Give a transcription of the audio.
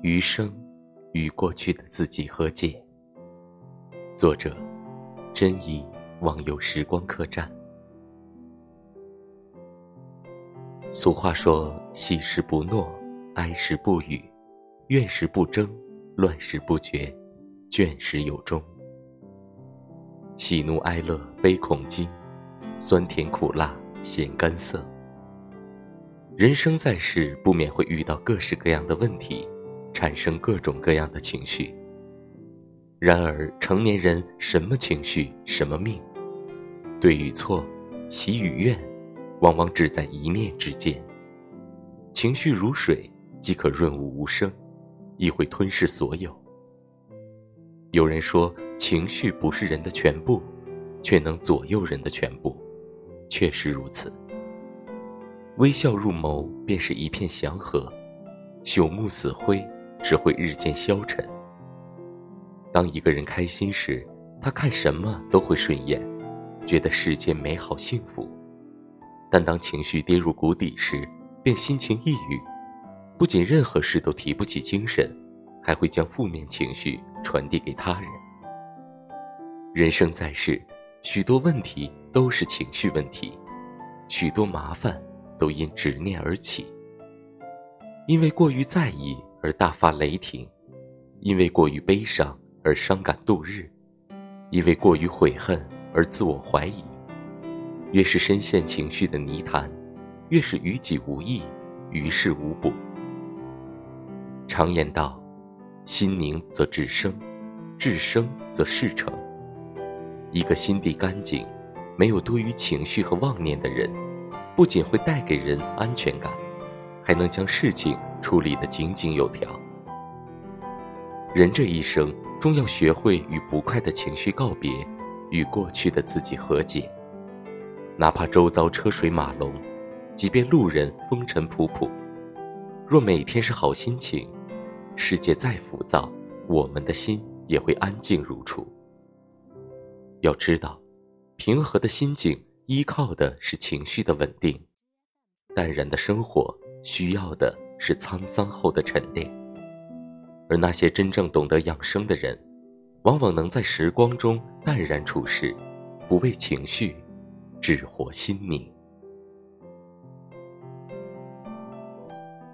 余生与过去的自己和解。作者：真意网友时光客栈。俗话说：“喜时不诺，哀时不语，怨时不争，乱时不决，倦时有终。”喜怒哀乐悲恐惊，酸甜苦辣咸甘涩。人生在世，不免会遇到各式各样的问题，产生各种各样的情绪。然而，成年人什么情绪什么命，对与错，喜与怨，往往只在一念之间。情绪如水，即可润物无声，亦会吞噬所有。有人说，情绪不是人的全部，却能左右人的全部，确实如此。微笑入眸，便是一片祥和；朽木死灰，只会日渐消沉。当一个人开心时，他看什么都会顺眼，觉得世界美好幸福；但当情绪跌入谷底时，便心情抑郁，不仅任何事都提不起精神。还会将负面情绪传递给他人。人生在世，许多问题都是情绪问题，许多麻烦都因执念而起。因为过于在意而大发雷霆，因为过于悲伤而伤感度日，因为过于悔恨而自我怀疑。越是深陷情绪的泥潭，越是于己无益，于事无补。常言道。心宁则智生，智生则事成。一个心地干净、没有多余情绪和妄念的人，不仅会带给人安全感，还能将事情处理得井井有条。人这一生，终要学会与不快的情绪告别，与过去的自己和解。哪怕周遭车水马龙，即便路人风尘仆仆，若每天是好心情。世界再浮躁，我们的心也会安静如初。要知道，平和的心境依靠的是情绪的稳定，淡然的生活需要的是沧桑后的沉淀。而那些真正懂得养生的人，往往能在时光中淡然处世，不为情绪，只活心灵。